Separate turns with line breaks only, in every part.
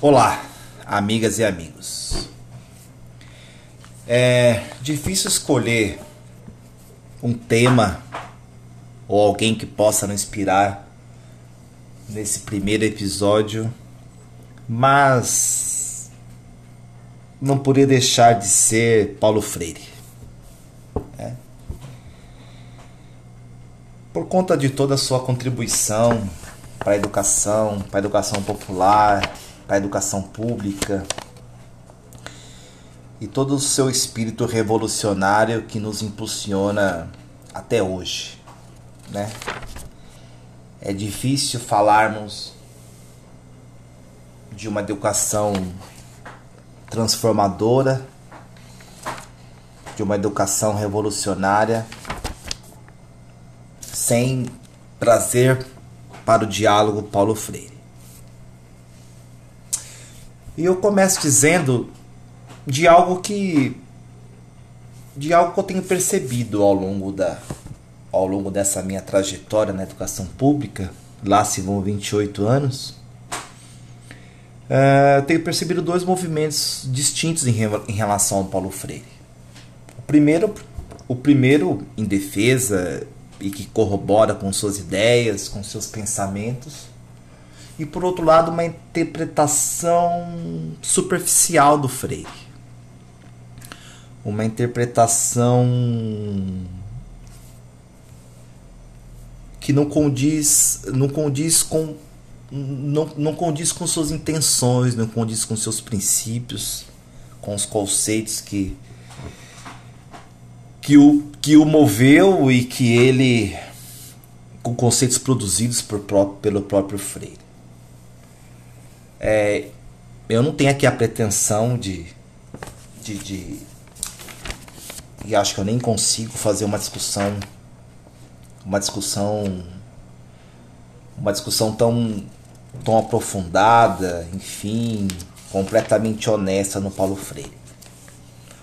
Olá, amigas e amigos. É difícil escolher um tema ou alguém que possa nos inspirar nesse primeiro episódio, mas não poderia deixar de ser Paulo Freire. Né? Por conta de toda a sua contribuição para a educação, para a educação popular, para a educação pública e todo o seu espírito revolucionário que nos impulsiona até hoje, né? É difícil falarmos de uma educação transformadora, de uma educação revolucionária, sem trazer para o diálogo Paulo Freire. E eu começo dizendo de algo que de algo que eu tenho percebido ao longo da ao longo dessa minha trajetória na educação pública, lá se vão 28 anos, uh, tenho percebido dois movimentos distintos em, em relação ao Paulo Freire. O primeiro, o primeiro em defesa e que corrobora com suas ideias, com seus pensamentos, e por outro lado, uma interpretação superficial do Freire. Uma interpretação que não condiz, não condiz com não, não condiz com suas intenções, não condiz com seus princípios, com os conceitos que que o, que o moveu e que ele com conceitos produzidos por, pelo próprio Freire. É, eu não tenho aqui a pretensão de, de, de e acho que eu nem consigo fazer uma discussão uma discussão uma discussão tão tão aprofundada, enfim, completamente honesta no Paulo Freire.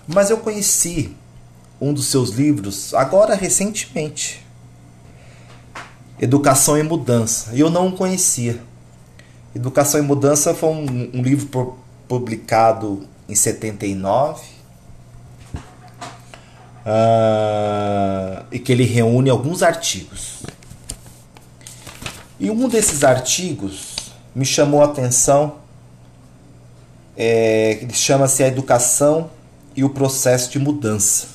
Mas eu conheci um dos seus livros agora recentemente. Educação e Mudança. E eu não o conhecia. Educação e Mudança foi um, um livro publicado em 79 uh, e que ele reúne alguns artigos. E um desses artigos me chamou a atenção, é, ele chama-se A Educação e o Processo de Mudança.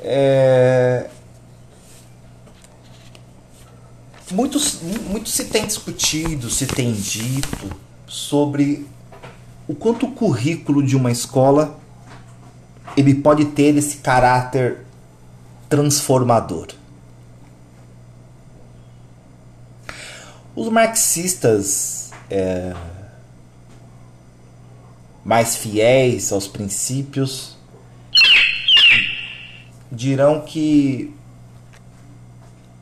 É, muito, muito se tem discutido, se tem dito sobre o quanto o currículo de uma escola ele pode ter esse caráter transformador. Os marxistas é, mais fiéis aos princípios dirão que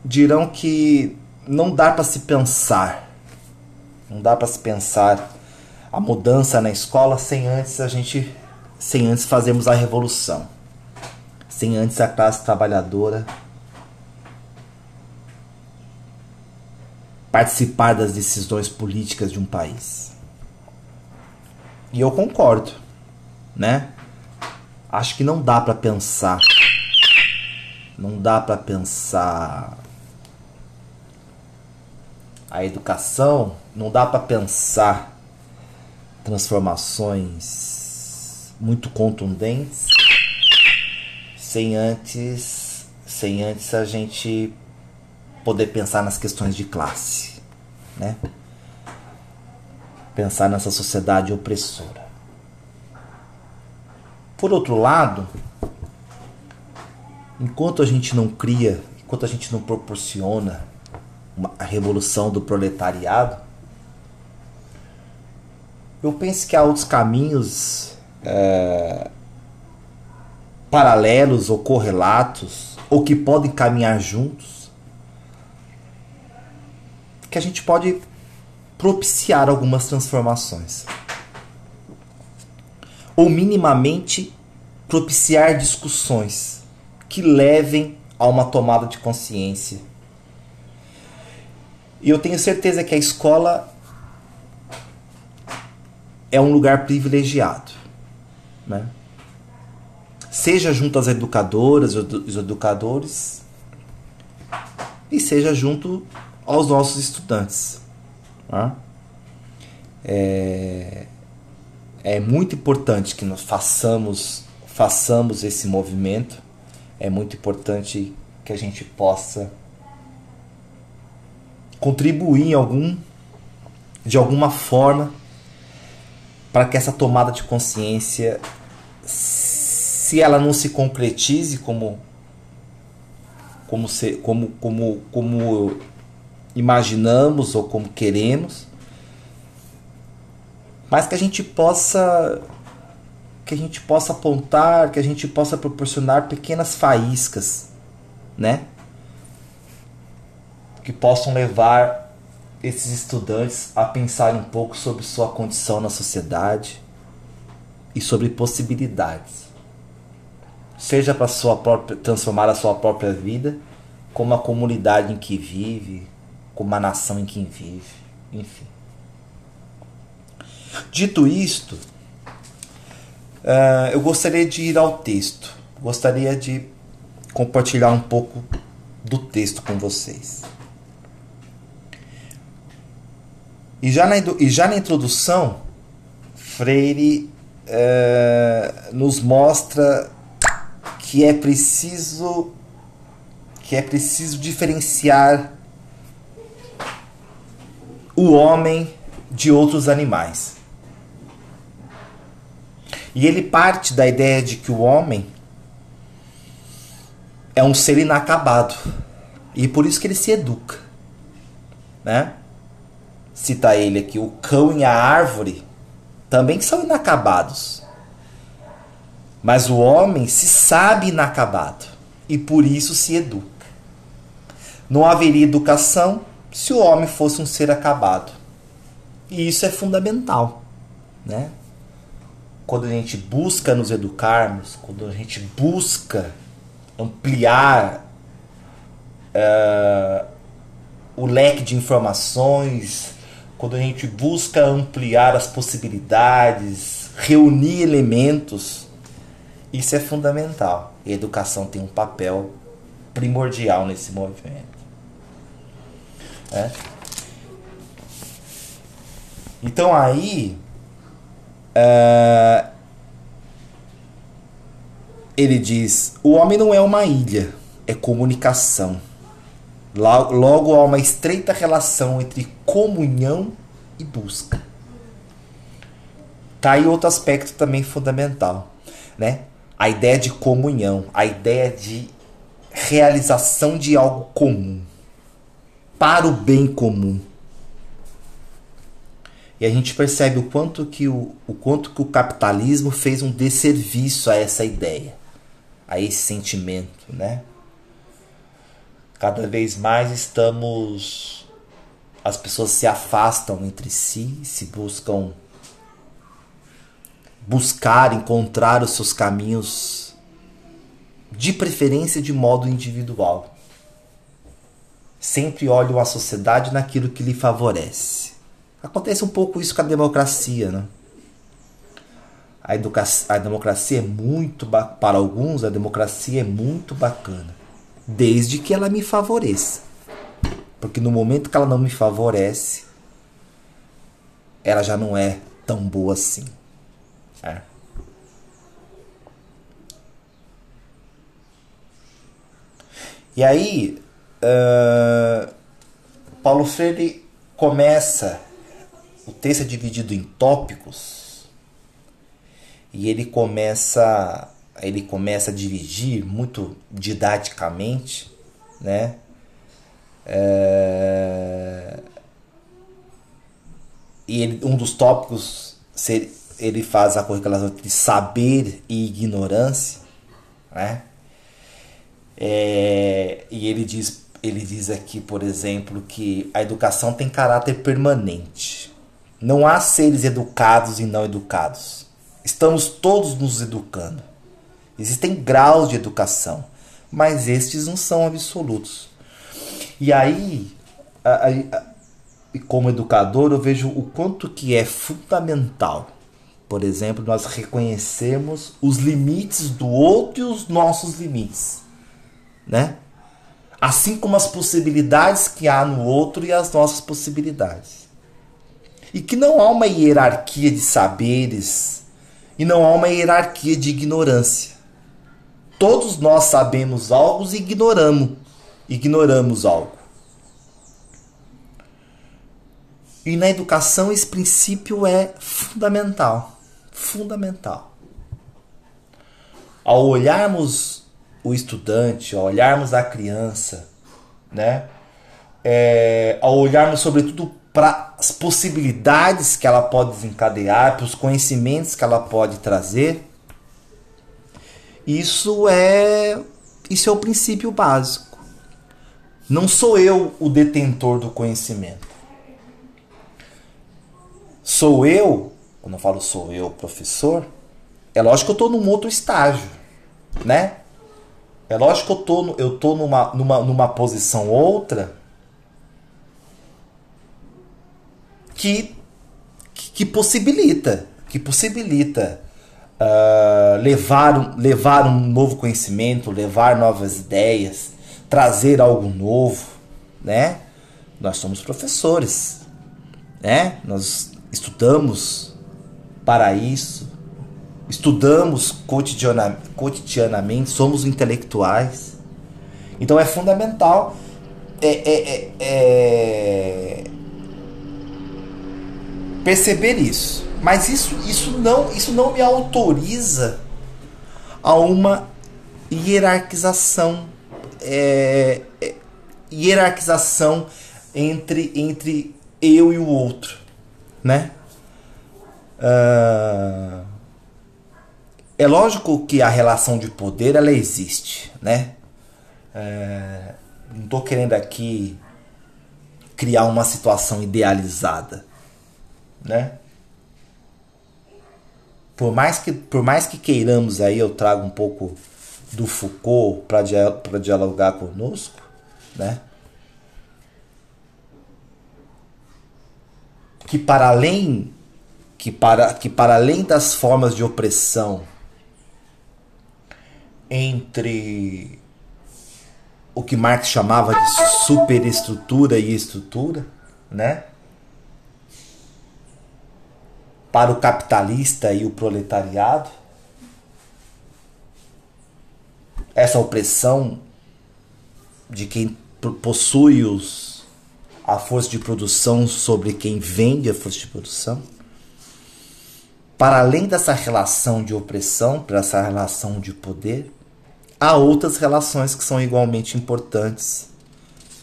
dirão que não dá para se pensar, não dá para se pensar a mudança na escola sem antes a gente sem antes fazermos a revolução, sem antes a classe trabalhadora participar das decisões políticas de um país. E eu concordo, né? Acho que não dá para pensar, não dá para pensar a educação, não dá para pensar transformações muito contundentes, sem antes, sem antes a gente poder pensar nas questões de classe, né? Pensar nessa sociedade opressora. Por outro lado, enquanto a gente não cria, enquanto a gente não proporciona a revolução do proletariado, eu penso que há outros caminhos é, paralelos ou correlatos, ou que podem caminhar juntos, que a gente pode propiciar algumas transformações. Ou minimamente propiciar discussões que levem a uma tomada de consciência. E eu tenho certeza que a escola é um lugar privilegiado, né? Seja junto às educadoras, os educadores, e seja junto aos nossos estudantes. Tá? É, é muito importante que nós façamos, façamos esse movimento. É muito importante que a gente possa contribuir em algum, de alguma forma para que essa tomada de consciência, se ela não se concretize como como, se, como, como, como imaginamos ou como queremos, mas que a gente possa que a gente possa apontar, que a gente possa proporcionar pequenas faíscas, né? Que possam levar esses estudantes a pensar um pouco sobre sua condição na sociedade e sobre possibilidades. Seja para sua própria transformar a sua própria vida, como a comunidade em que vive, como a nação em que vive, enfim. Dito isto, uh, eu gostaria de ir ao texto. Gostaria de compartilhar um pouco do texto com vocês. E já na, e já na introdução, Freire uh, nos mostra que é preciso que é preciso diferenciar o homem de outros animais. E ele parte da ideia de que o homem é um ser inacabado. E por isso que ele se educa. Né? Cita ele aqui, o cão e a árvore também são inacabados. Mas o homem se sabe inacabado e por isso se educa. Não haveria educação se o homem fosse um ser acabado. E isso é fundamental, né? Quando a gente busca nos educarmos, quando a gente busca ampliar uh, o leque de informações, quando a gente busca ampliar as possibilidades, reunir elementos, isso é fundamental. E a educação tem um papel primordial nesse movimento. É. Então aí uh, ele diz: o homem não é uma ilha, é comunicação. Logo há uma estreita relação entre comunhão e busca. Tá aí outro aspecto também fundamental, né? A ideia de comunhão, a ideia de realização de algo comum para o bem comum. E a gente percebe o quanto que o, o quanto que o capitalismo fez um desserviço a essa ideia, a esse sentimento, né? Cada vez mais estamos as pessoas se afastam entre si, se buscam buscar encontrar os seus caminhos de preferência de modo individual sempre olham a sociedade naquilo que lhe favorece. Acontece um pouco isso com a democracia, né? A, a democracia é muito para alguns a democracia é muito bacana, desde que ela me favoreça. Porque no momento que ela não me favorece, ela já não é tão boa assim. É. E aí, Uh, Paulo Freire começa, o texto é dividido em tópicos e ele começa, ele começa a dividir muito didaticamente, né? Uh, e ele, um dos tópicos ele faz a correlação entre saber e ignorância, né? É, e ele diz ele diz aqui, por exemplo, que a educação tem caráter permanente. Não há seres educados e não educados. Estamos todos nos educando. Existem graus de educação, mas estes não são absolutos. E aí, a, a, como educador, eu vejo o quanto que é fundamental por exemplo, nós reconhecermos os limites do outro e os nossos limites, né? Assim como as possibilidades que há no outro e as nossas possibilidades. E que não há uma hierarquia de saberes e não há uma hierarquia de ignorância. Todos nós sabemos algo e ignoramos, ignoramos algo. E na educação esse princípio é fundamental fundamental. Ao olharmos o estudante, ao olharmos a criança, né? É, ao olharmos sobretudo para as possibilidades que ela pode desencadear, para os conhecimentos que ela pode trazer, isso é isso é o princípio básico. Não sou eu o detentor do conhecimento. Sou eu quando eu falo sou eu, professor, é lógico que eu estou num outro estágio, né? É lógico que eu tô, eu tô numa, numa, numa posição outra que, que, possibilita, que possibilita uh, levar, levar um novo conhecimento, levar novas ideias, trazer algo novo, né? Nós somos professores, né? Nós estudamos para isso, estudamos cotidianamente, cotidianamente somos intelectuais. Então é fundamental é, é, é, é, perceber isso. Mas isso, isso, não, isso não me autoriza a uma hierarquização. É, é, hierarquização entre, entre eu e o outro. Né? Uh, é lógico que a relação de poder ela existe, né? Uh, não estou querendo aqui criar uma situação idealizada, né? Por mais que, por mais que queiramos aí, eu trago um pouco do Foucault para dialogar conosco, né? Que para além que para, que para além das formas de opressão entre o que Marx chamava de superestrutura e estrutura, né? Para o capitalista e o proletariado, essa opressão de quem possui os, a força de produção sobre quem vende a força de produção para além dessa relação de opressão, para essa relação de poder, há outras relações que são igualmente importantes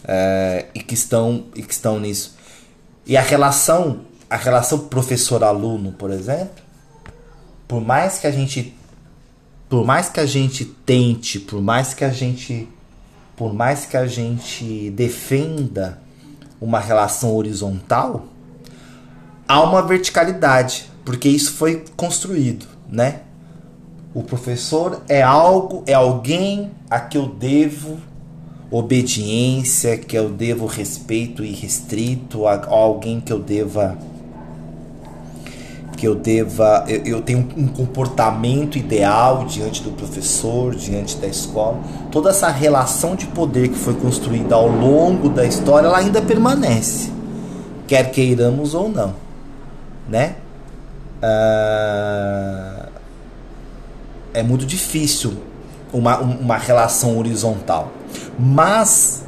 é, e, que estão, e que estão nisso. E a relação, a relação professor-aluno, por exemplo, por mais que a gente por mais que a gente tente, por mais que a gente por mais que a gente defenda uma relação horizontal, há uma verticalidade porque isso foi construído, né? O professor é algo, é alguém a que eu devo obediência, que eu devo respeito irrestrito, a, alguém que eu deva que eu deva eu, eu tenho um comportamento ideal diante do professor, diante da escola. Toda essa relação de poder que foi construída ao longo da história, ela ainda permanece, quer queiramos ou não, né? uh, é muito difícil uma, uma relação horizontal. Mas,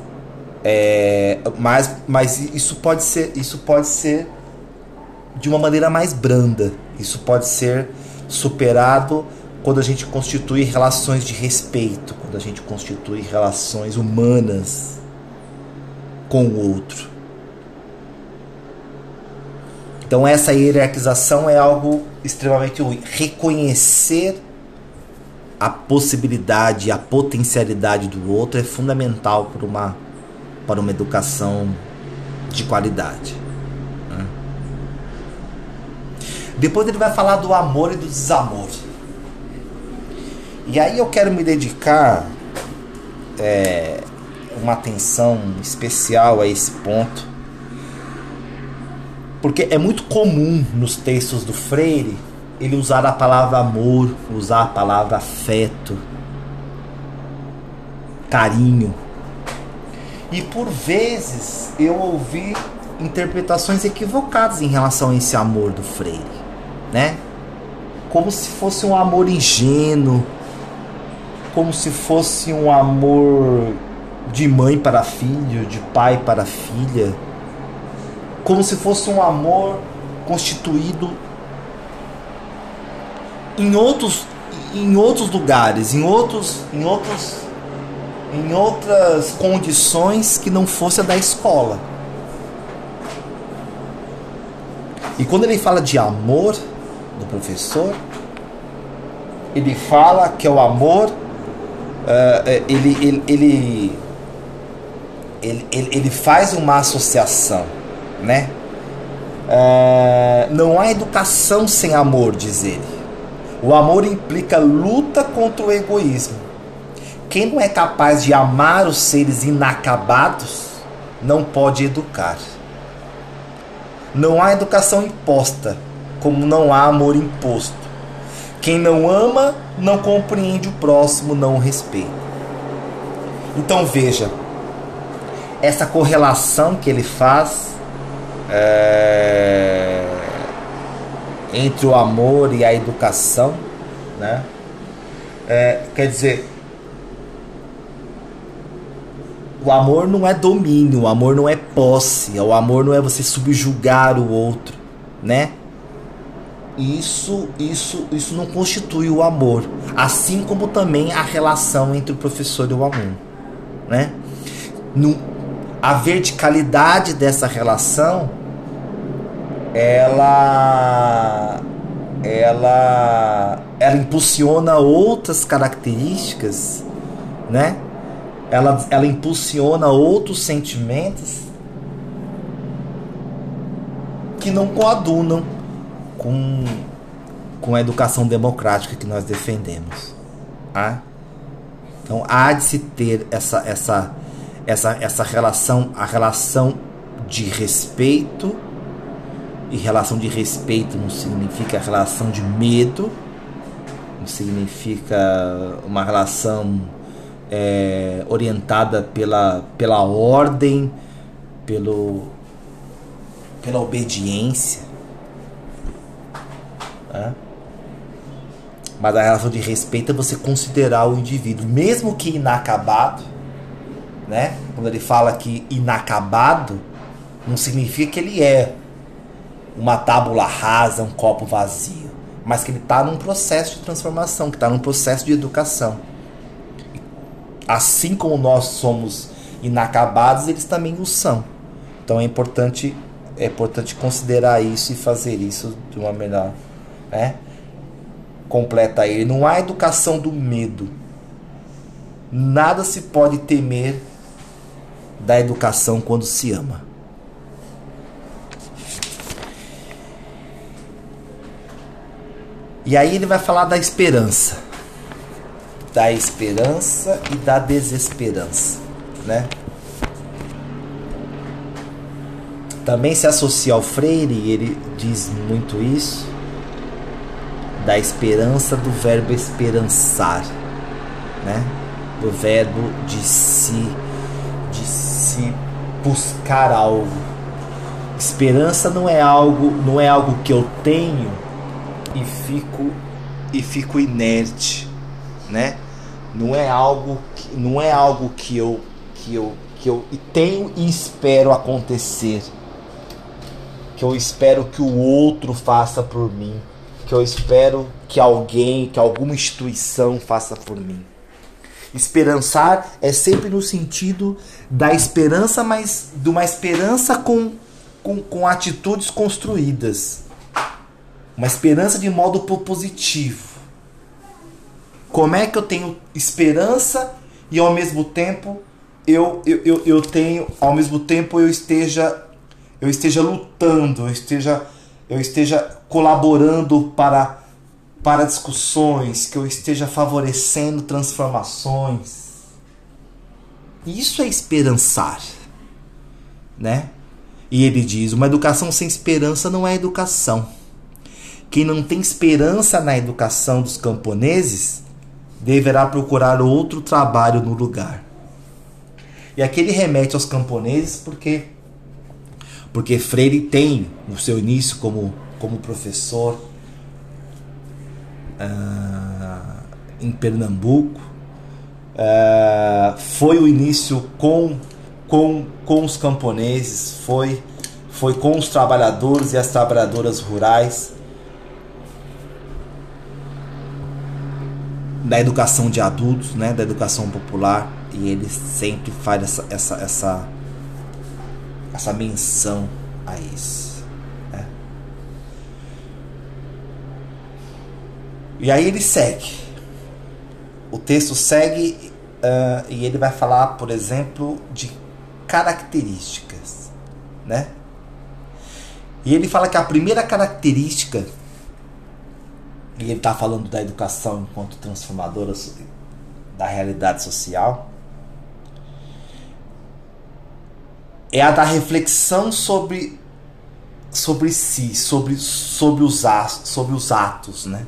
é, mas, mas isso pode ser isso pode ser de uma maneira mais branda. Isso pode ser superado quando a gente constitui relações de respeito, quando a gente constitui relações humanas com o outro. Então essa hierarquização é algo extremamente ruim. Reconhecer a possibilidade, a potencialidade do outro é fundamental para uma, para uma educação de qualidade. Né? Depois ele vai falar do amor e do desamor. E aí eu quero me dedicar é, uma atenção especial a esse ponto porque é muito comum nos textos do Freire ele usar a palavra amor, usar a palavra afeto, carinho. E por vezes eu ouvi interpretações equivocadas em relação a esse amor do Freire, né? Como se fosse um amor ingênuo, como se fosse um amor de mãe para filho, de pai para filha, como se fosse um amor constituído em outros em outros lugares, em outros em outros em outras condições que não fosse a da escola. E quando ele fala de amor do professor, ele fala que é o amor, uh, ele, ele, ele, ele, ele, faz uma associação, né? Uh, não há educação sem amor, diz ele. O amor implica luta contra o egoísmo. Quem não é capaz de amar os seres inacabados não pode educar. Não há educação imposta, como não há amor imposto. Quem não ama não compreende o próximo, não o respeita. Então veja, essa correlação que ele faz é, entre o amor e a educação, né? É, quer dizer, o amor não é domínio, o amor não é posse, o amor não é você subjugar o outro, né? Isso, isso, isso não constitui o amor, assim como também a relação entre o professor e o aluno, né? No, a verticalidade dessa relação, ela, ela, ela impulsiona outras características, né? ela, ela impulsiona outros sentimentos que não coadunam com, com a educação democrática que nós defendemos. Tá? Então há de se ter essa, essa, essa, essa relação, a relação de respeito, e relação de respeito não significa relação de medo, não significa uma relação é, orientada pela, pela ordem, pelo, pela obediência. Né? Mas a relação de respeito é você considerar o indivíduo, mesmo que inacabado, né? Quando ele fala que inacabado, não significa que ele é uma tábula rasa, um copo vazio, mas que ele está num processo de transformação, que está num processo de educação assim como nós somos inacabados, eles também o são. Então é importante é importante considerar isso e fazer isso de uma melhor, né? Completa aí. Não há educação do medo. Nada se pode temer da educação quando se ama. E aí ele vai falar da esperança da esperança e da desesperança, né? Também se associa ao Freire, ele diz muito isso, da esperança do verbo esperançar, né? Do verbo de se de se buscar algo. Esperança não é algo, não é algo que eu tenho e fico e fico inerte né? Não é algo que, não é algo que eu que eu que eu tenho e espero acontecer. Que eu espero que o outro faça por mim, que eu espero que alguém, que alguma instituição faça por mim. Esperançar é sempre no sentido da esperança, mas de uma esperança com, com, com atitudes construídas. Uma esperança de modo positivo como é que eu tenho esperança e ao mesmo tempo eu, eu, eu, eu tenho, ao mesmo tempo eu esteja eu esteja lutando, eu esteja eu esteja colaborando para para discussões, que eu esteja favorecendo transformações. Isso é esperançar, né? E ele diz: uma educação sem esperança não é educação. quem não tem esperança na educação dos camponeses deverá procurar outro trabalho no lugar. E aqui ele remete aos camponeses porque porque Freire tem o seu início como, como professor uh, em Pernambuco, uh, foi o início com, com, com os camponeses, foi, foi com os trabalhadores e as trabalhadoras rurais. da educação de adultos, né, da educação popular, e ele sempre faz essa, essa, essa, essa menção a isso. Né? E aí ele segue. O texto segue uh, e ele vai falar, por exemplo, de características, né? E ele fala que a primeira característica e ele está falando da educação enquanto transformadora da realidade social, é a da reflexão sobre sobre si, sobre, sobre, os, sobre os atos, né?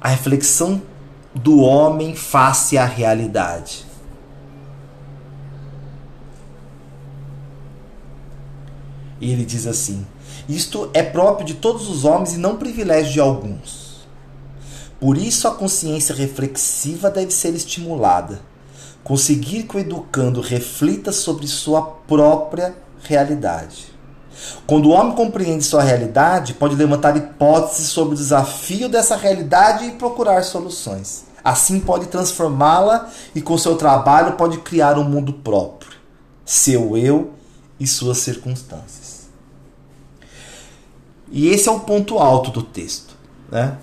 A reflexão do homem face à realidade. E ele diz assim: isto é próprio de todos os homens e não privilégio de alguns. Por isso, a consciência reflexiva deve ser estimulada. Conseguir que o educando reflita sobre sua própria realidade. Quando o homem compreende sua realidade, pode levantar hipóteses sobre o desafio dessa realidade e procurar soluções. Assim, pode transformá-la e, com seu trabalho, pode criar um mundo próprio, seu eu e suas circunstâncias. E esse é o ponto alto do texto. Né?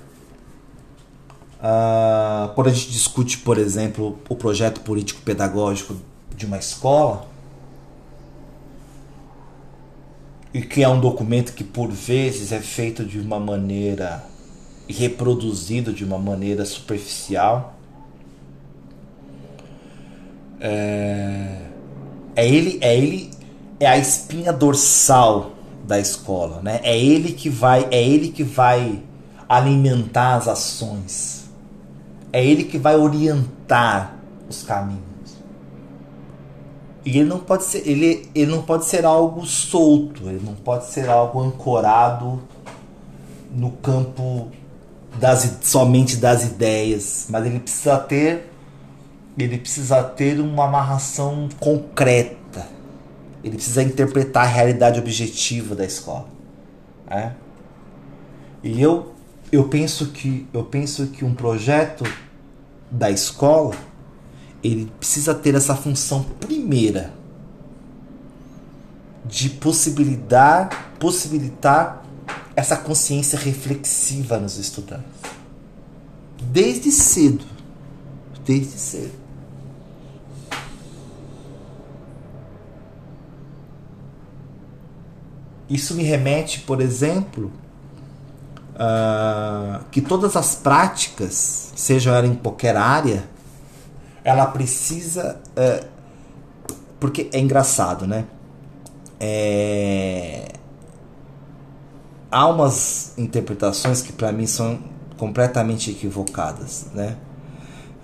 Ah, quando a gente discute, por exemplo, o projeto político-pedagógico de uma escola, e que é um documento que por vezes é feito de uma maneira e reproduzido de uma maneira superficial. É, é ele, é ele, é a espinha dorsal da escola, né? É ele que vai, é ele que vai alimentar as ações. É ele que vai orientar os caminhos. E ele não pode ser, ele, ele não pode ser algo solto, ele não pode ser algo ancorado no campo das, somente das ideias, mas ele precisa ter ele precisa ter uma amarração concreta ele precisa interpretar a realidade objetiva da escola. É? E eu, eu, penso que, eu penso que um projeto da escola ele precisa ter essa função primeira de possibilitar, possibilitar essa consciência reflexiva nos estudantes. Desde cedo. Desde cedo. Isso me remete, por exemplo, uh, que todas as práticas, seja ela em qualquer área, ela precisa. Uh, porque é engraçado, né? É, há umas interpretações que para mim são completamente equivocadas, né?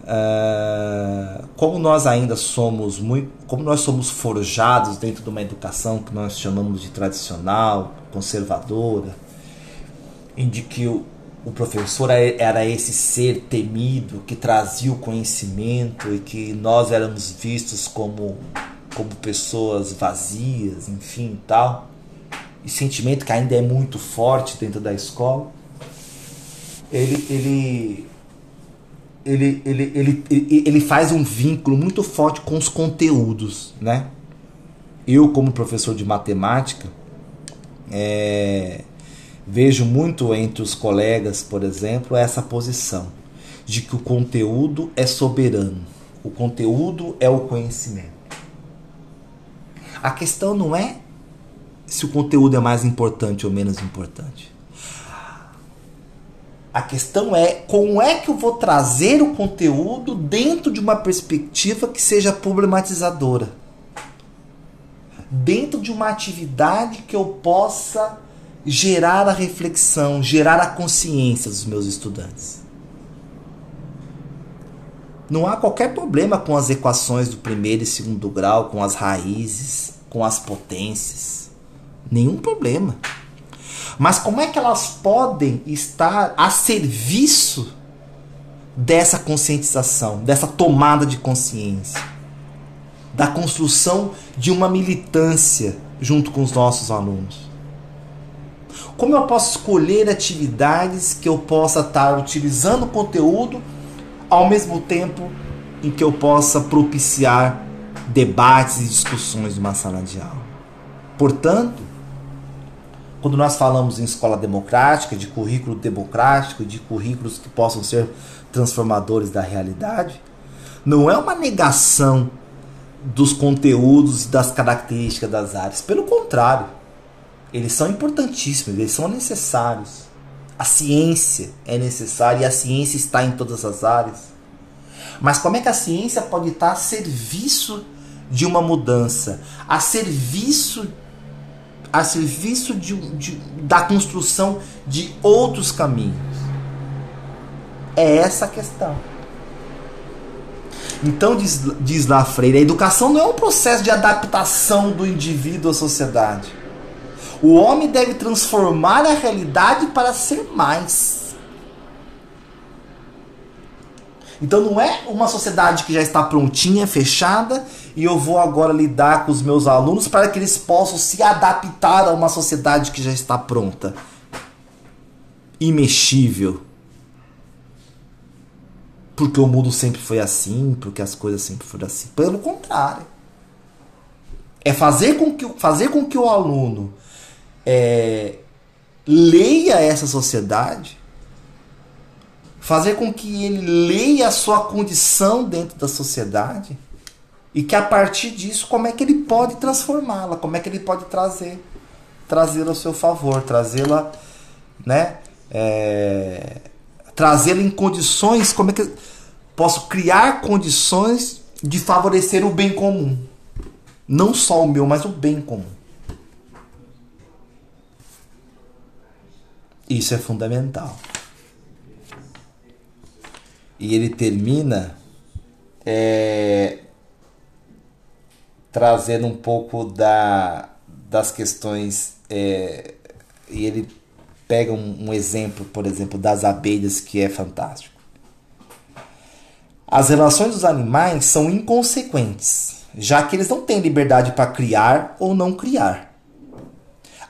Uh, como nós ainda somos muito, como nós somos forjados dentro de uma educação que nós chamamos de tradicional, conservadora, em de que o, o professor é, era esse ser temido que trazia o conhecimento e que nós éramos vistos como como pessoas vazias, enfim, tal. E sentimento que ainda é muito forte dentro da escola. Ele ele ele, ele, ele, ele, ele faz um vínculo muito forte com os conteúdos, né? Eu, como professor de matemática, é, vejo muito entre os colegas, por exemplo, essa posição de que o conteúdo é soberano, o conteúdo é o conhecimento. A questão não é se o conteúdo é mais importante ou menos importante. A questão é como é que eu vou trazer o conteúdo dentro de uma perspectiva que seja problematizadora. Dentro de uma atividade que eu possa gerar a reflexão, gerar a consciência dos meus estudantes. Não há qualquer problema com as equações do primeiro e segundo grau, com as raízes, com as potências. Nenhum problema. Mas como é que elas podem estar a serviço dessa conscientização, dessa tomada de consciência, da construção de uma militância junto com os nossos alunos? Como eu posso escolher atividades que eu possa estar utilizando conteúdo ao mesmo tempo em que eu possa propiciar debates e discussões numa sala de aula? Portanto, quando nós falamos em escola democrática, de currículo democrático, de currículos que possam ser transformadores da realidade, não é uma negação dos conteúdos e das características das áreas. Pelo contrário, eles são importantíssimos, eles são necessários. A ciência é necessária e a ciência está em todas as áreas. Mas como é que a ciência pode estar a serviço de uma mudança, a serviço a serviço de, de, da construção de outros caminhos. É essa a questão. Então, diz, diz lá Freire, a educação não é um processo de adaptação do indivíduo à sociedade. O homem deve transformar a realidade para ser mais. Então não é uma sociedade que já está prontinha, fechada, e eu vou agora lidar com os meus alunos para que eles possam se adaptar a uma sociedade que já está pronta. Imexível. Porque o mundo sempre foi assim, porque as coisas sempre foram assim. Pelo contrário. É fazer com que, fazer com que o aluno é, leia essa sociedade. Fazer com que ele leia a sua condição dentro da sociedade. E que a partir disso como é que ele pode transformá-la, como é que ele pode trazer trazê-la ao seu favor, trazê-la, né, é, trazê-la em condições, como é que posso criar condições de favorecer o bem comum, não só o meu, mas o bem comum. Isso é fundamental. E ele termina é, trazendo um pouco da, das questões. É, e ele pega um, um exemplo, por exemplo, das abelhas, que é fantástico. As relações dos animais são inconsequentes, já que eles não têm liberdade para criar ou não criar.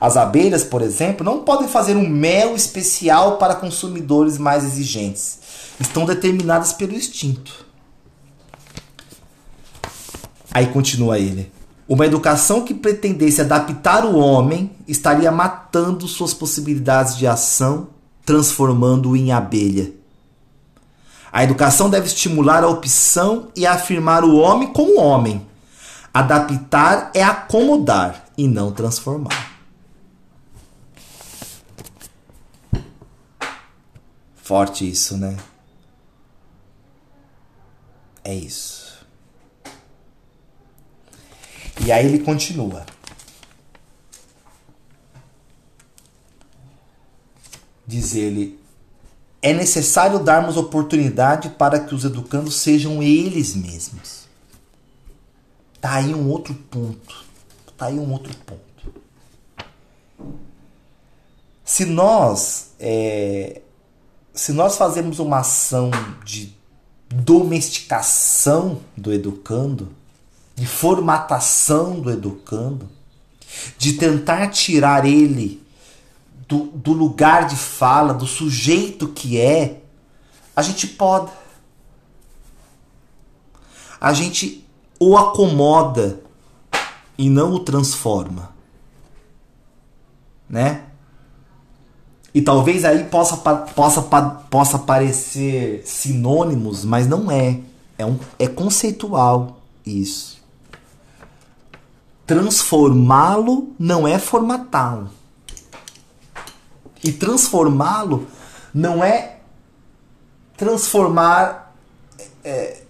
As abelhas, por exemplo, não podem fazer um mel especial para consumidores mais exigentes. Estão determinadas pelo instinto. Aí continua ele. Uma educação que pretendesse adaptar o homem estaria matando suas possibilidades de ação, transformando-o em abelha. A educação deve estimular a opção e afirmar o homem como homem. Adaptar é acomodar e não transformar. Forte isso, né? É isso. E aí ele continua. Diz ele: é necessário darmos oportunidade para que os educandos sejam eles mesmos. Tá aí um outro ponto. Tá aí um outro ponto. Se nós é, se nós fazemos uma ação de domesticação do educando, de formatação do educando, de tentar tirar ele do, do lugar de fala, do sujeito que é, a gente pode. A gente o acomoda e não o transforma. Né? E talvez aí possa, possa, possa parecer sinônimos, mas não é. É, um, é conceitual isso. Transformá-lo não é formatá-lo. E transformá-lo não é transformar. É,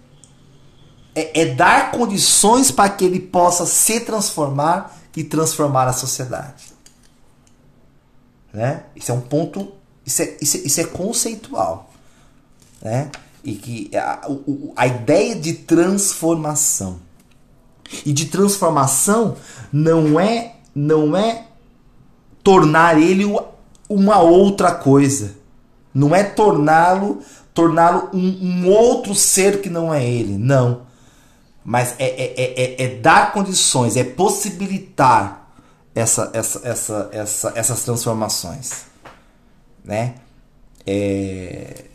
é, é dar condições para que ele possa se transformar e transformar a sociedade. Né? Isso é um ponto, isso é, isso é, isso é conceitual. Né? E que a, a ideia de transformação. E de transformação não é, não é tornar ele uma outra coisa. Não é torná-lo torná-lo um, um, outro ser que não é ele. Não. Mas é, é, é, é, dar condições, é possibilitar essa, essa, essa, essa, essas transformações. Né? É,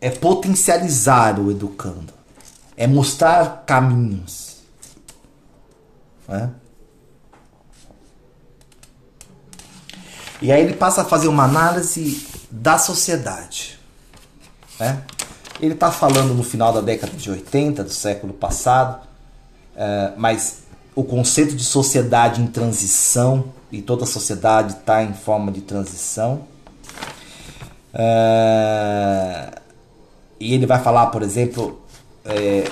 é potencializar o educando. É mostrar caminhos. Né? E aí ele passa a fazer uma análise da sociedade. Né? Ele está falando no final da década de 80 do século passado, é, mas o conceito de sociedade em transição, e toda sociedade está em forma de transição. É, e ele vai falar, por exemplo, é,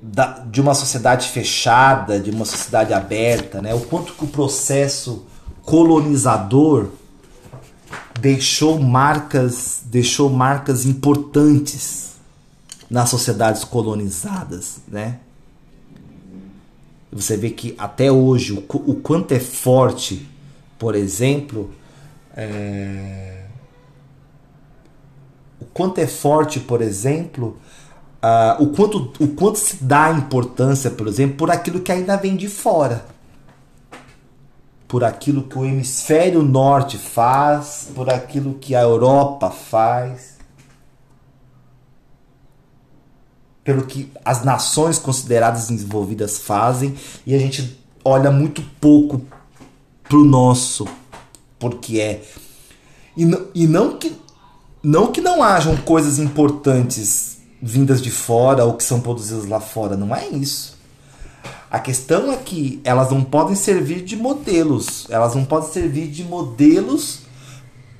da, de uma sociedade fechada, de uma sociedade aberta, né? o quanto que o processo colonizador deixou marcas, deixou marcas importantes nas sociedades colonizadas, né? Você vê que até hoje o, o quanto é forte, por exemplo, é... o quanto é forte, por exemplo, uh, o, quanto, o quanto se dá importância, por exemplo, por aquilo que ainda vem de fora. Por aquilo que o hemisfério norte faz, por aquilo que a Europa faz, pelo que as nações consideradas desenvolvidas fazem, e a gente olha muito pouco pro nosso, porque é. E, e não que não que não hajam coisas importantes vindas de fora ou que são produzidas lá fora, não é isso. A questão é que elas não podem servir de modelos, elas não podem servir de modelos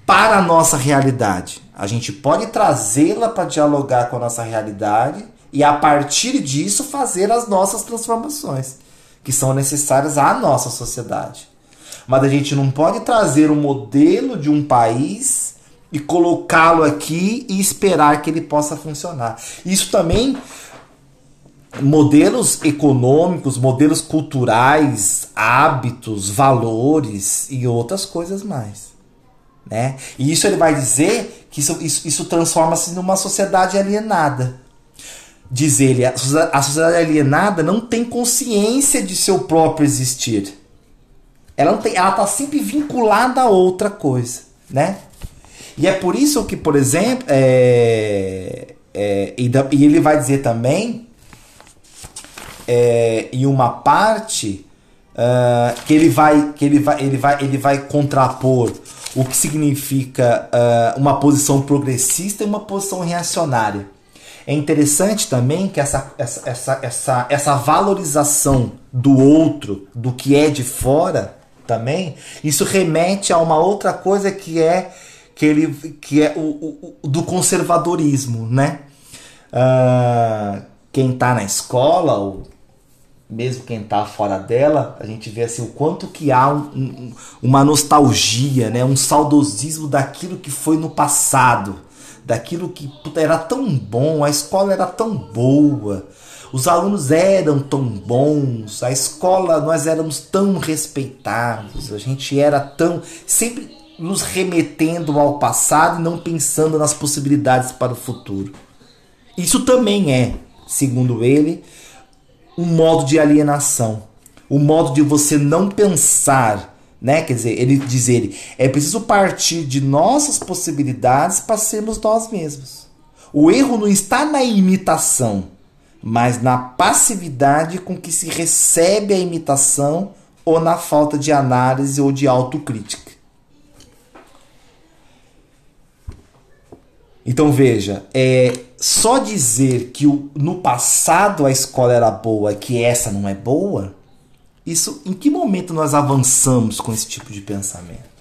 para a nossa realidade. A gente pode trazê-la para dialogar com a nossa realidade e a partir disso fazer as nossas transformações que são necessárias à nossa sociedade. Mas a gente não pode trazer um modelo de um país e colocá-lo aqui e esperar que ele possa funcionar. Isso também modelos econômicos, modelos culturais, hábitos, valores e outras coisas mais. Né? E isso ele vai dizer que isso, isso, isso transforma-se numa sociedade alienada. Diz ele, a sociedade alienada não tem consciência de seu próprio existir. Ela está sempre vinculada a outra coisa. Né? E é por isso que, por exemplo, é, é, e, e ele vai dizer também é, em uma parte uh, que ele vai que ele vai ele vai ele vai contrapor o que significa uh, uma posição progressista e uma posição reacionária. É interessante também que essa, essa, essa, essa, essa valorização do outro, do que é de fora, também, isso remete a uma outra coisa que é que ele que é o, o, o do conservadorismo, né? Uh, quem está na escola, ou mesmo quem está fora dela, a gente vê assim o quanto que há um, um, uma nostalgia, né? um saudosismo daquilo que foi no passado, daquilo que era tão bom, a escola era tão boa, os alunos eram tão bons, a escola nós éramos tão respeitados, a gente era tão sempre nos remetendo ao passado e não pensando nas possibilidades para o futuro. Isso também é, segundo ele, um modo de alienação, o um modo de você não pensar, né? Quer dizer, ele diz ele, é preciso partir de nossas possibilidades para sermos nós mesmos. O erro não está na imitação, mas na passividade com que se recebe a imitação ou na falta de análise ou de autocrítica. Então veja, é só dizer que o, no passado a escola era boa que essa não é boa, isso em que momento nós avançamos com esse tipo de pensamento?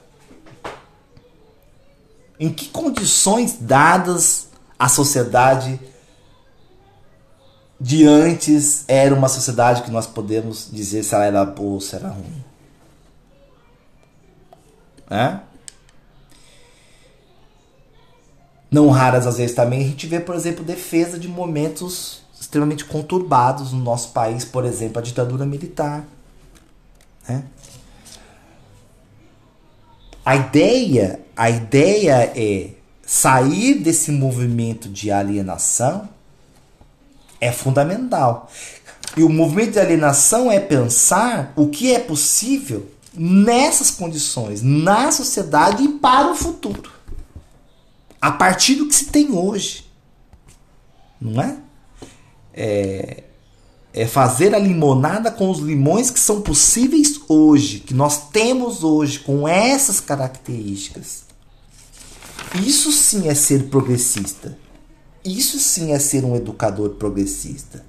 Em que condições dadas a sociedade de antes era uma sociedade que nós podemos dizer se ela era boa ou se era ruim? Não raras às vezes também a gente vê, por exemplo, defesa de momentos extremamente conturbados no nosso país, por exemplo, a ditadura militar. Né? A ideia, a ideia é sair desse movimento de alienação é fundamental. E o movimento de alienação é pensar o que é possível nessas condições, na sociedade e para o futuro. A partir do que se tem hoje. Não é? É, é fazer a limonada com os limões que são possíveis hoje, que nós temos hoje, com essas características. Isso sim é ser progressista. Isso sim é ser um educador progressista,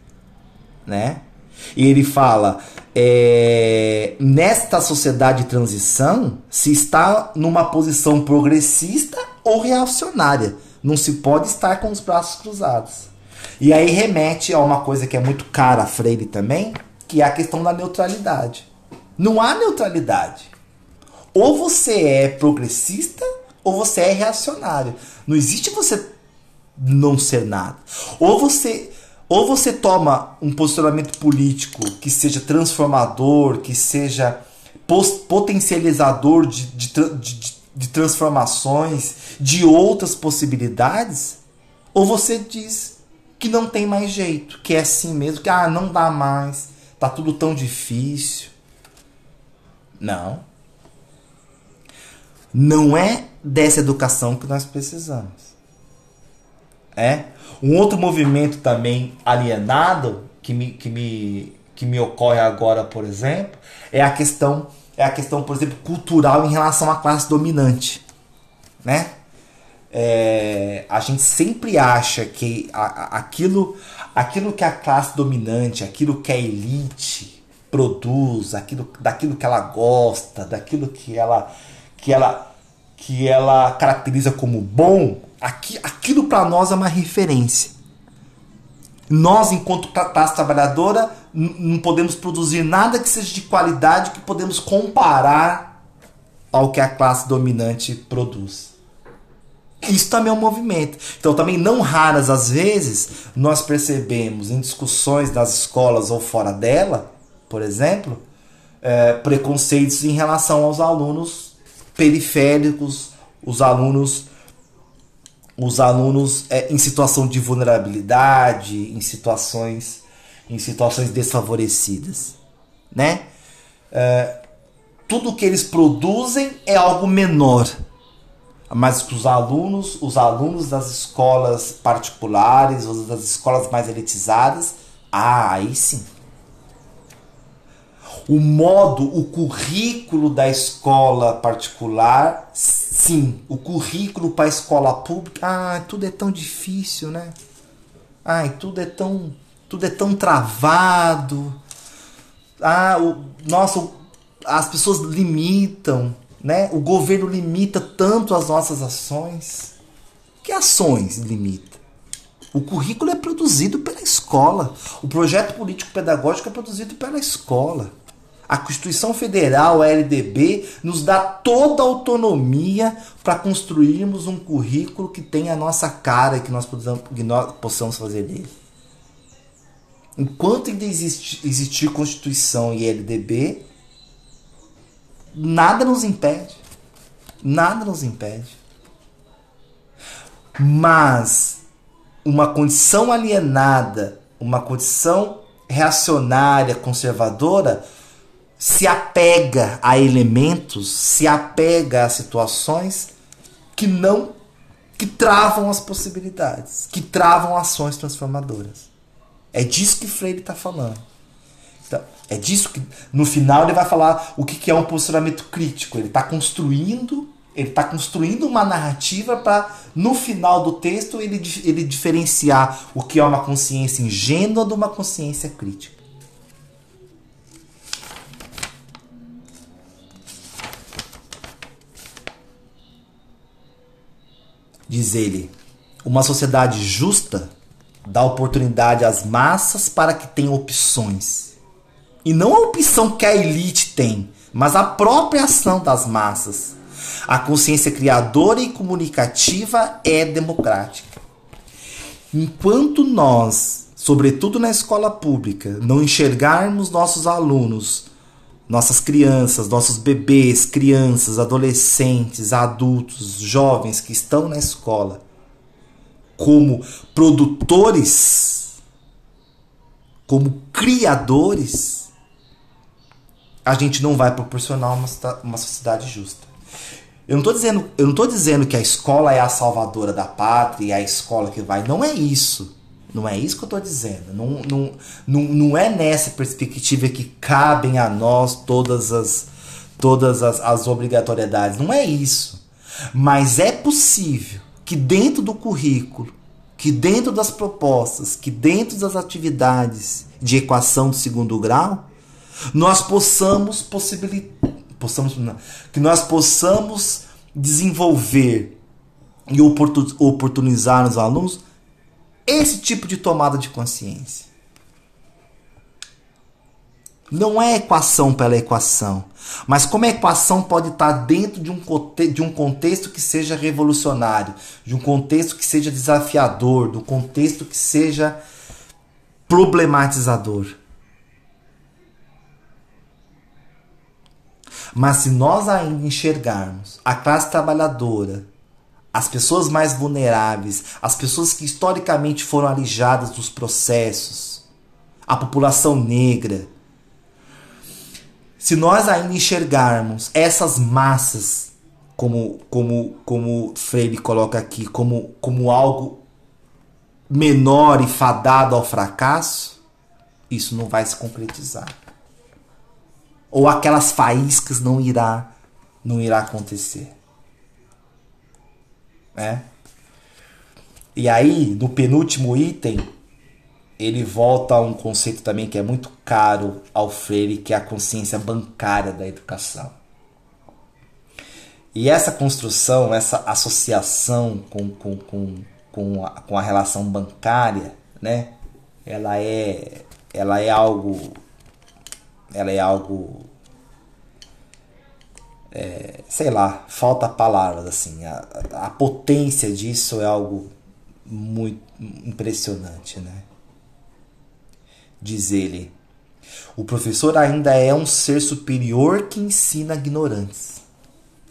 né? E ele fala: é, nesta sociedade de transição, se está numa posição progressista ou reacionária. Não se pode estar com os braços cruzados. E aí remete a uma coisa que é muito cara a Freire também, que é a questão da neutralidade. Não há neutralidade. Ou você é progressista ou você é reacionário. Não existe você não ser nada. Ou você ou você toma um posicionamento político que seja transformador, que seja potencializador de, de, de, de transformações, de outras possibilidades, ou você diz que não tem mais jeito, que é assim mesmo, que ah, não dá mais, tá tudo tão difícil. Não. Não é dessa educação que nós precisamos. É. Um outro movimento também alienado que me, que me, que me ocorre agora, por exemplo, é a questão é a questão, por exemplo, cultural em relação à classe dominante, né? É, a gente sempre acha que a, a, aquilo, aquilo que a classe dominante, aquilo que a elite produz, aquilo, daquilo que ela gosta, daquilo que ela, que ela que ela caracteriza como bom, aqui, aquilo para nós é uma referência. Nós, enquanto classe trabalhadora, não podemos produzir nada que seja de qualidade que podemos comparar ao que a classe dominante produz. Isso também é um movimento. Então, também não raras às vezes nós percebemos em discussões das escolas ou fora dela, por exemplo, é, preconceitos em relação aos alunos periféricos, os alunos os alunos é, em situação de vulnerabilidade, em situações em situações desfavorecidas, né? É, tudo que eles produzem é algo menor, mas os alunos, os alunos das escolas particulares, ou das escolas mais elitizadas, ah, aí sim, o modo, o currículo da escola particular, sim. O currículo para a escola pública, ah, tudo é tão difícil, né? Ai, tudo é tão, tudo é tão travado. Ah, o, nossa, as pessoas limitam, né? O governo limita tanto as nossas ações. Que ações limita? O currículo é produzido pela escola. O projeto político pedagógico é produzido pela escola. A Constituição Federal, a LDB, nos dá toda a autonomia para construirmos um currículo que tenha a nossa cara e que nós, possamos fazer dele. Enquanto ainda existir Constituição e LDB, nada nos impede. Nada nos impede. Mas uma condição alienada, uma condição reacionária, conservadora, se apega a elementos, se apega a situações que não que travam as possibilidades, que travam ações transformadoras. É disso que Freire está falando. Então, é disso que no final ele vai falar o que, é um posicionamento crítico. Ele está construindo, ele está construindo uma narrativa para no final do texto ele, ele diferenciar o que é uma consciência ingênua de uma consciência crítica. Diz ele: uma sociedade justa dá oportunidade às massas para que tenham opções. E não a opção que a elite tem, mas a própria ação das massas. A consciência criadora e comunicativa é democrática. Enquanto nós, sobretudo na escola pública, não enxergarmos nossos alunos, nossas crianças, nossos bebês, crianças, adolescentes, adultos, jovens que estão na escola como produtores, como criadores, a gente não vai proporcionar uma, uma sociedade justa. Eu não estou dizendo, eu não tô dizendo que a escola é a salvadora da pátria é a escola que vai. Não é isso. Não é isso que eu estou dizendo. Não, não, não, não é nessa perspectiva que cabem a nós todas as, todas as, as obrigatoriedades. Não é isso. Mas é possível que dentro do currículo, que dentro das propostas, que dentro das atividades de equação do segundo grau, nós possamos possibilitar, possamos, que nós possamos desenvolver e oportunizar nos alunos esse tipo de tomada de consciência. Não é equação pela equação, mas como a equação pode estar dentro de um, de um contexto que seja revolucionário, de um contexto que seja desafiador, do contexto que seja problematizador. Mas se nós ainda enxergarmos a classe trabalhadora, as pessoas mais vulneráveis, as pessoas que historicamente foram alijadas dos processos, a população negra, se nós ainda enxergarmos essas massas, como, como, como Freire coloca aqui, como, como algo menor e fadado ao fracasso, isso não vai se concretizar ou aquelas faíscas não irá não irá acontecer. Né? E aí, no penúltimo item, ele volta a um conceito também que é muito caro ao Freire, que é a consciência bancária da educação. E essa construção, essa associação com, com, com, com, a, com a relação bancária, né? ela, é, ela é algo ela é algo é, sei lá, falta palavras assim. A, a potência disso é algo muito impressionante, né? Diz ele: o professor ainda é um ser superior que ensina ignorantes.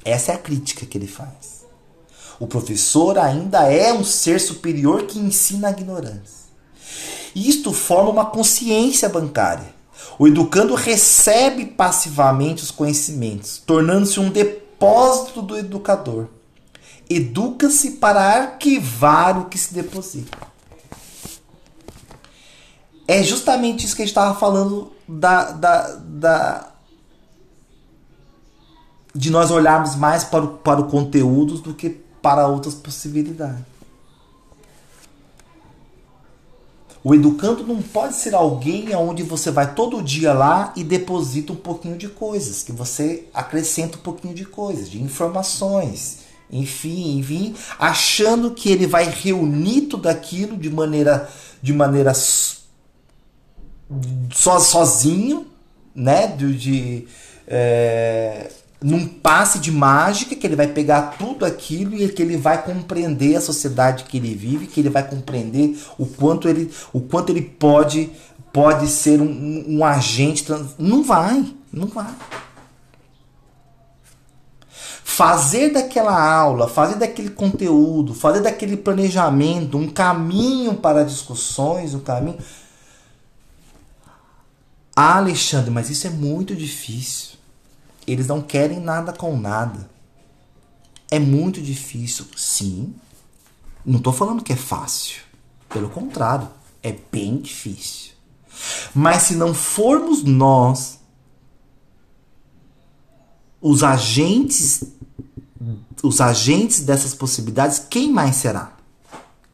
Essa é a crítica que ele faz. O professor ainda é um ser superior que ensina ignorância. Isto forma uma consciência bancária o educando recebe passivamente os conhecimentos, tornando-se um depósito do educador. Educa-se para arquivar o que se deposita. É justamente isso que a gente estava falando da, da, da, de nós olharmos mais para o, para o conteúdo do que para outras possibilidades. O educando não pode ser alguém aonde você vai todo dia lá e deposita um pouquinho de coisas, que você acrescenta um pouquinho de coisas, de informações, enfim, enfim, achando que ele vai reunir tudo aquilo de maneira de maneira so, sozinho, né, de, de é, num passe de mágica que ele vai pegar tudo aquilo e que ele vai compreender a sociedade que ele vive, que ele vai compreender o quanto ele, o quanto ele pode pode ser um, um agente. Trans... Não vai, não vai. Fazer daquela aula, fazer daquele conteúdo, fazer daquele planejamento um caminho para discussões, um caminho. Ah, Alexandre, mas isso é muito difícil. Eles não querem nada com nada. É muito difícil, sim. Não estou falando que é fácil. Pelo contrário, é bem difícil. Mas se não formos nós os agentes os agentes dessas possibilidades, quem mais será?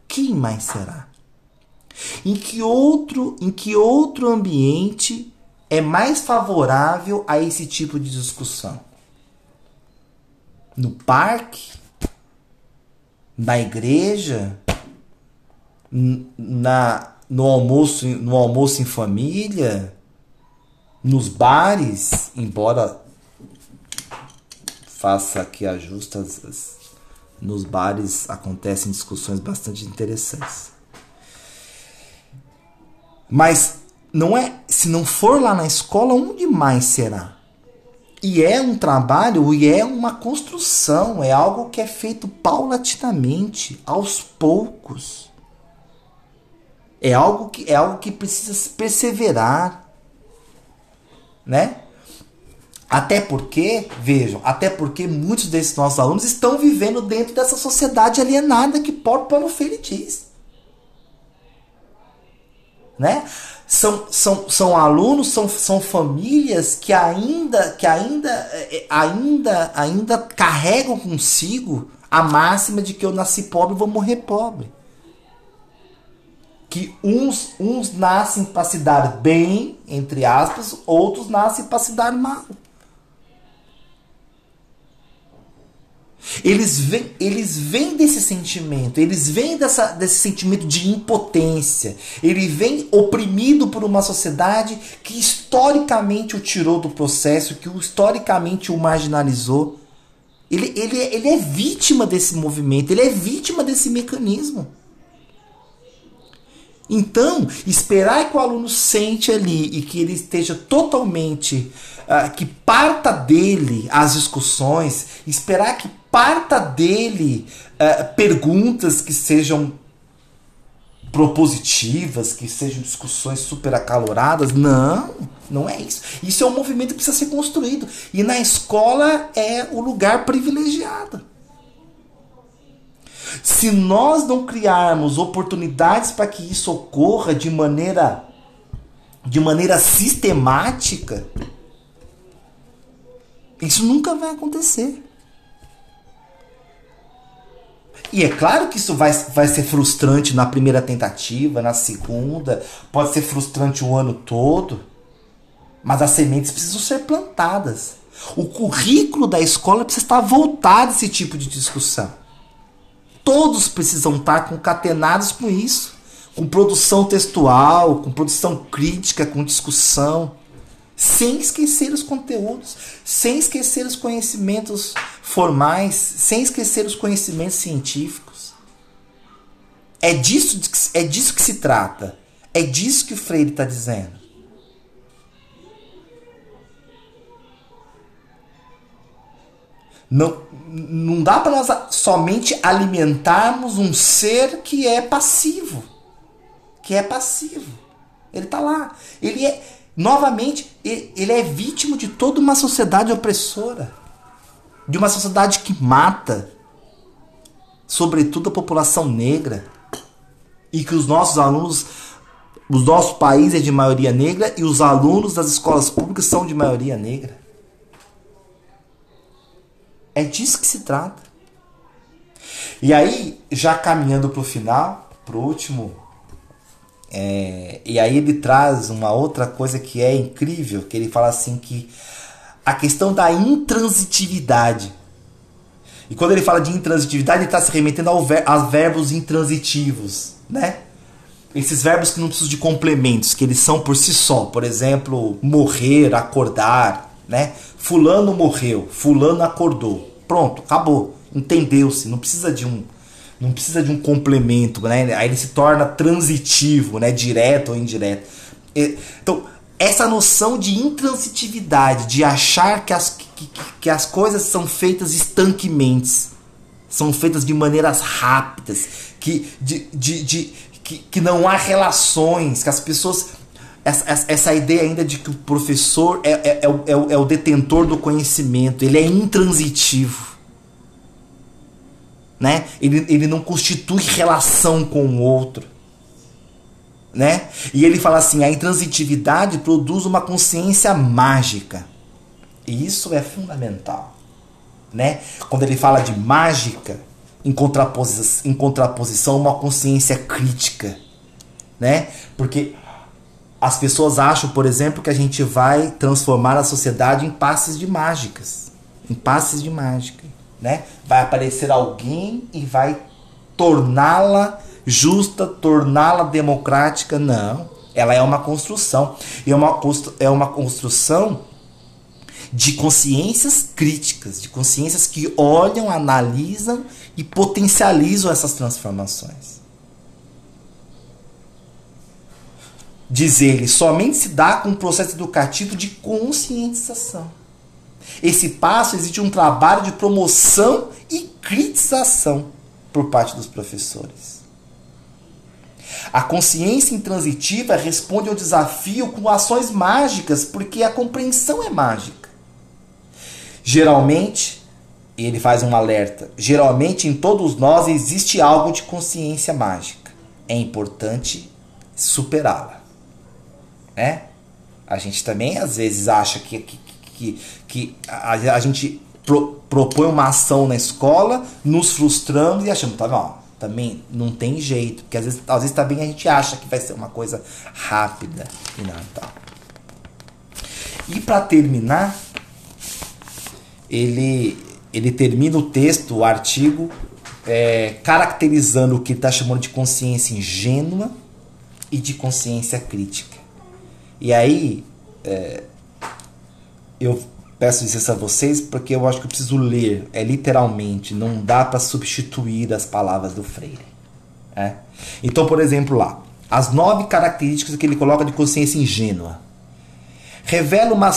Quem mais será? Em que outro, em que outro ambiente é mais favorável a esse tipo de discussão? No parque? Na igreja? Na, no, almoço, no almoço em família? Nos bares? Embora faça aqui ajustes. Nos bares acontecem discussões bastante interessantes. Mas não é, se não for lá na escola, onde mais será? E é um trabalho e é uma construção, é algo que é feito paulatinamente, aos poucos. É algo que é algo que precisa perseverar, né? Até porque, vejam, até porque muitos desses nossos alunos estão vivendo dentro dessa sociedade alienada que Paulo Freire diz. Né? São, são, são alunos, são, são famílias que ainda que ainda, eh, ainda ainda carregam consigo a máxima de que eu nasci pobre vou morrer pobre. Que uns, uns nascem para se dar bem, entre aspas, outros nascem para se dar mal. Eles vêm, eles vêm desse sentimento, eles vêm dessa, desse sentimento de impotência. Ele vem oprimido por uma sociedade que historicamente o tirou do processo, que historicamente o marginalizou. Ele, ele, ele é vítima desse movimento, ele é vítima desse mecanismo. Então, esperar que o aluno sente ali e que ele esteja totalmente, uh, que parta dele as discussões, esperar que parta dele uh, perguntas que sejam propositivas, que sejam discussões super acaloradas. Não, não é isso. Isso é um movimento que precisa ser construído. E na escola é o lugar privilegiado. Se nós não criarmos oportunidades para que isso ocorra de maneira de maneira sistemática, isso nunca vai acontecer. E é claro que isso vai, vai ser frustrante na primeira tentativa, na segunda, pode ser frustrante o ano todo, mas as sementes precisam ser plantadas. O currículo da escola precisa estar voltado a esse tipo de discussão. Todos precisam estar concatenados com isso, com produção textual, com produção crítica, com discussão, sem esquecer os conteúdos, sem esquecer os conhecimentos formais, sem esquecer os conhecimentos científicos. É disso, é disso que se trata. É disso que o Freire está dizendo. Não, não dá para nós somente alimentarmos um ser que é passivo. Que é passivo. Ele está lá. Ele é, novamente, ele é vítima de toda uma sociedade opressora. De uma sociedade que mata, sobretudo a população negra. E que os nossos alunos, o nosso país é de maioria negra e os alunos das escolas públicas são de maioria negra. É disso que se trata. E aí, já caminhando para o final, para o último, é, e aí ele traz uma outra coisa que é incrível, que ele fala assim que a questão da intransitividade. E quando ele fala de intransitividade, ele está se remetendo ao ver, aos verbos intransitivos, né? Esses verbos que não precisam de complementos, que eles são por si só. Por exemplo, morrer, acordar, né? Fulano morreu, fulano acordou. Pronto, acabou. Entendeu-se, não precisa de um não precisa de um complemento, né? Aí ele se torna transitivo, né, direto ou indireto. Então, essa noção de intransitividade, de achar que as, que, que as coisas são feitas estanquemente, são feitas de maneiras rápidas, que, de, de, de, que, que não há relações, que as pessoas essa, essa ideia ainda de que o professor é, é, é, é, o, é o detentor do conhecimento, ele é intransitivo. Né? Ele, ele não constitui relação com o outro. Né? E ele fala assim: a intransitividade produz uma consciência mágica. E isso é fundamental. Né? Quando ele fala de mágica, em contraposição, em contraposição uma consciência crítica. Né? Porque as pessoas acham, por exemplo, que a gente vai transformar a sociedade em passes de mágicas, em passes de mágica, né? Vai aparecer alguém e vai torná-la justa, torná-la democrática, não. Ela é uma construção. É uma, é uma construção de consciências críticas, de consciências que olham, analisam e potencializam essas transformações. Diz ele, somente se dá com um processo educativo de conscientização. Esse passo exige um trabalho de promoção e critização por parte dos professores. A consciência intransitiva responde ao desafio com ações mágicas, porque a compreensão é mágica. Geralmente, ele faz um alerta: geralmente em todos nós existe algo de consciência mágica. É importante superá-la. Né? A gente também às vezes acha que, que, que, que a, a gente pro, propõe uma ação na escola, nos frustramos e achamos, tá bom, também não tem jeito, porque às vezes, às vezes também a gente acha que vai ser uma coisa rápida e não tal. E para terminar, ele ele termina o texto, o artigo, é, caracterizando o que ele está chamando de consciência ingênua e de consciência crítica. E aí, é, eu peço licença a vocês porque eu acho que eu preciso ler, é literalmente, não dá para substituir as palavras do Freire. É? Então, por exemplo, lá, as nove características que ele coloca de consciência ingênua. Revela uma,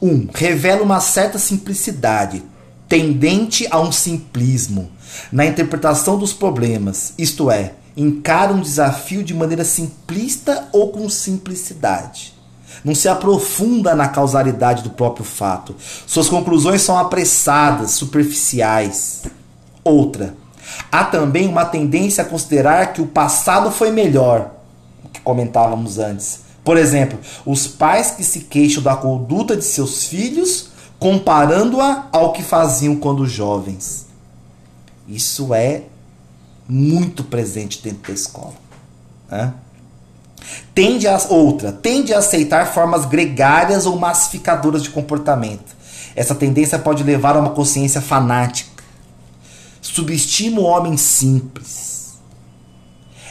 um, revela uma certa simplicidade, tendente a um simplismo na interpretação dos problemas, isto é, encara um desafio de maneira simplista ou com simplicidade. Não se aprofunda na causalidade do próprio fato. Suas conclusões são apressadas, superficiais. Outra, há também uma tendência a considerar que o passado foi melhor, que comentávamos antes. Por exemplo, os pais que se queixam da conduta de seus filhos comparando-a ao que faziam quando jovens. Isso é muito presente dentro da escola. Né? Tende a outra, tende a aceitar formas gregárias ou massificadoras de comportamento. Essa tendência pode levar a uma consciência fanática. Subestima o homem simples.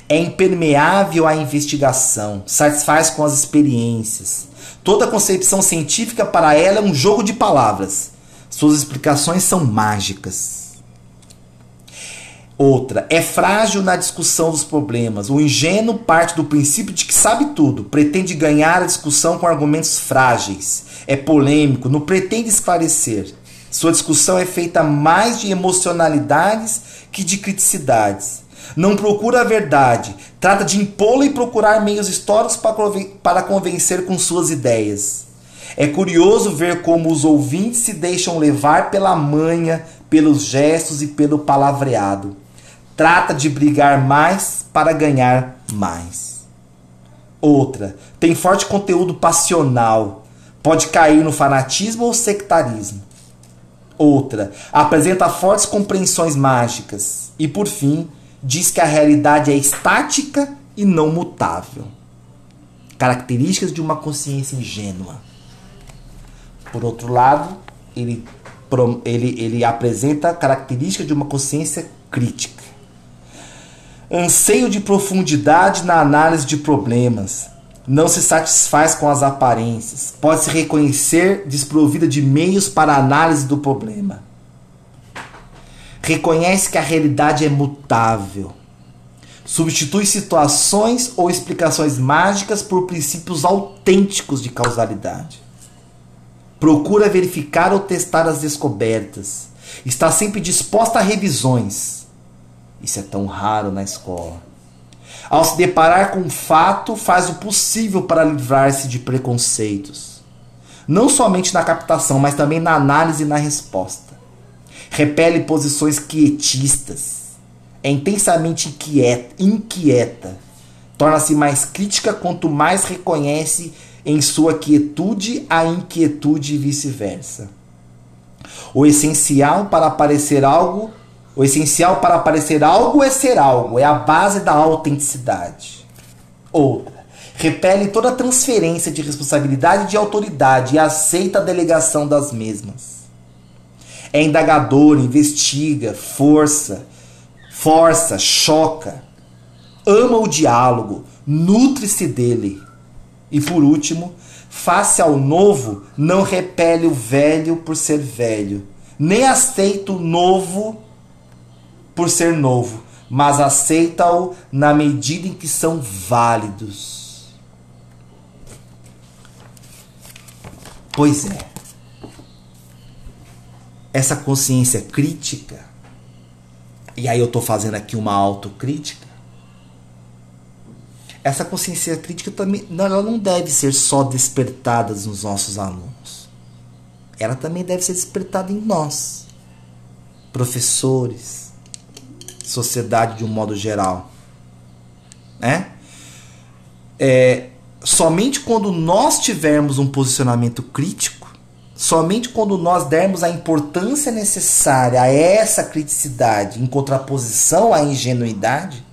É impermeável à investigação, satisfaz com as experiências, Toda concepção científica para ela é um jogo de palavras. Suas explicações são mágicas. Outra, é frágil na discussão dos problemas. O ingênuo parte do princípio de que sabe tudo, pretende ganhar a discussão com argumentos frágeis. É polêmico, não pretende esclarecer. Sua discussão é feita mais de emocionalidades que de criticidades. Não procura a verdade, trata de impô-la e procurar meios históricos para convencer com suas ideias. É curioso ver como os ouvintes se deixam levar pela manha, pelos gestos e pelo palavreado. Trata de brigar mais para ganhar mais. Outra, tem forte conteúdo passional. Pode cair no fanatismo ou sectarismo. Outra, apresenta fortes compreensões mágicas. E por fim, diz que a realidade é estática e não mutável. Características de uma consciência ingênua. Por outro lado, ele, ele, ele apresenta características de uma consciência crítica. Anseio de profundidade na análise de problemas. Não se satisfaz com as aparências. Pode se reconhecer desprovida de meios para análise do problema reconhece que a realidade é mutável. Substitui situações ou explicações mágicas por princípios autênticos de causalidade. Procura verificar ou testar as descobertas. Está sempre disposta a revisões. Isso é tão raro na escola. Ao se deparar com um fato, faz o possível para livrar-se de preconceitos. Não somente na captação, mas também na análise e na resposta repele posições quietistas, é intensamente inquieta, inquieta. torna-se mais crítica quanto mais reconhece em sua quietude a inquietude e vice-versa. O essencial para aparecer algo, o essencial para aparecer algo é ser algo, é a base da autenticidade. Outra, repele toda transferência de responsabilidade e de autoridade e aceita a delegação das mesmas é indagador, investiga, força, força, choca, ama o diálogo, nutre-se dele. E por último, Face ao novo, não repele o velho por ser velho, nem aceita o novo por ser novo, mas aceita-o na medida em que são válidos. Pois é. Essa consciência crítica, e aí eu estou fazendo aqui uma autocrítica, essa consciência crítica também ela não deve ser só despertada nos nossos alunos. Ela também deve ser despertada em nós, professores, sociedade de um modo geral. Né? É, somente quando nós tivermos um posicionamento crítico, somente quando nós dermos a importância necessária a essa criticidade em contraposição à ingenuidade,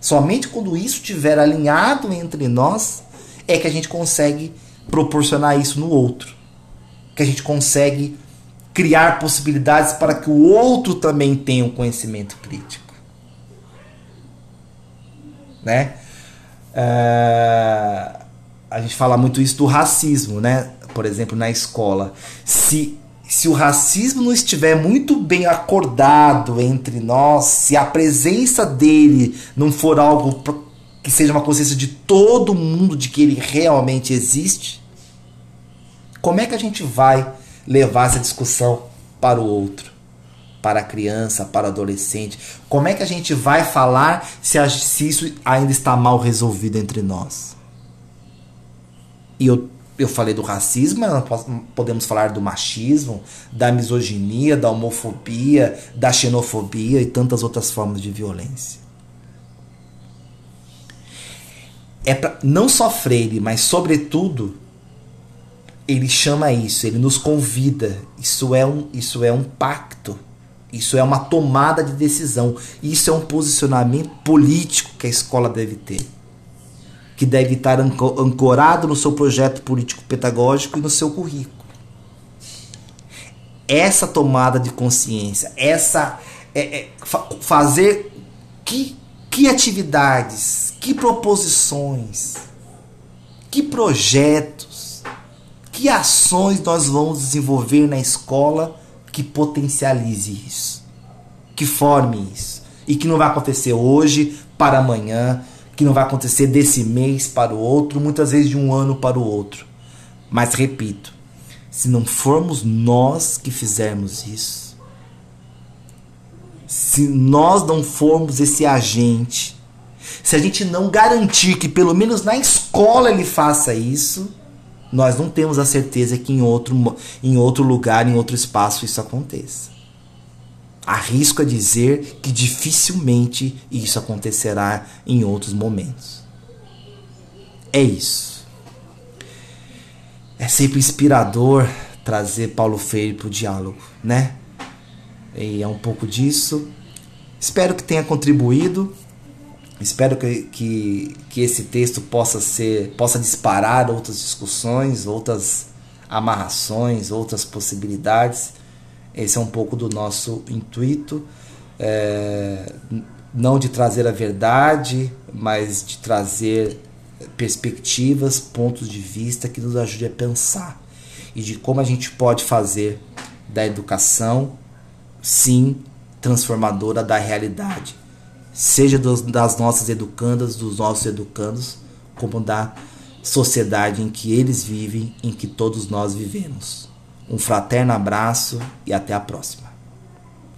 Somente quando isso estiver alinhado entre nós é que a gente consegue proporcionar isso no outro. Que a gente consegue criar possibilidades para que o outro também tenha um conhecimento crítico. Né? Uh, a gente fala muito isso do racismo, né? Por exemplo, na escola. Se se o racismo não estiver muito bem acordado entre nós, se a presença dele não for algo que seja uma consciência de todo mundo de que ele realmente existe, como é que a gente vai levar essa discussão para o outro? Para a criança, para o adolescente? Como é que a gente vai falar se, a, se isso ainda está mal resolvido entre nós? E eu eu falei do racismo, mas podemos falar do machismo, da misoginia, da homofobia, da xenofobia e tantas outras formas de violência. É pra, não só Freire, mas sobretudo ele chama isso, ele nos convida. Isso é um, isso é um pacto. Isso é uma tomada de decisão. Isso é um posicionamento político que a escola deve ter que deve estar ancorado no seu projeto político-pedagógico e no seu currículo. Essa tomada de consciência, essa é, é, fazer que, que atividades, que proposições, que projetos, que ações nós vamos desenvolver na escola que potencialize isso, que forme isso e que não vai acontecer hoje para amanhã, que não vai acontecer desse mês para o outro, muitas vezes de um ano para o outro. Mas repito, se não formos nós que fizermos isso, se nós não formos esse agente, se a gente não garantir que pelo menos na escola ele faça isso, nós não temos a certeza que em outro, em outro lugar, em outro espaço isso aconteça. Arrisco a dizer que dificilmente isso acontecerá em outros momentos. É isso. É sempre inspirador trazer Paulo Freire para o diálogo, né? E é um pouco disso. Espero que tenha contribuído. Espero que, que, que esse texto possa ser possa disparar outras discussões, outras amarrações, outras possibilidades. Esse é um pouco do nosso intuito, é, não de trazer a verdade, mas de trazer perspectivas, pontos de vista que nos ajude a pensar e de como a gente pode fazer da educação, sim, transformadora da realidade, seja dos, das nossas educandas, dos nossos educandos, como da sociedade em que eles vivem, em que todos nós vivemos. Um fraterno abraço e até a próxima.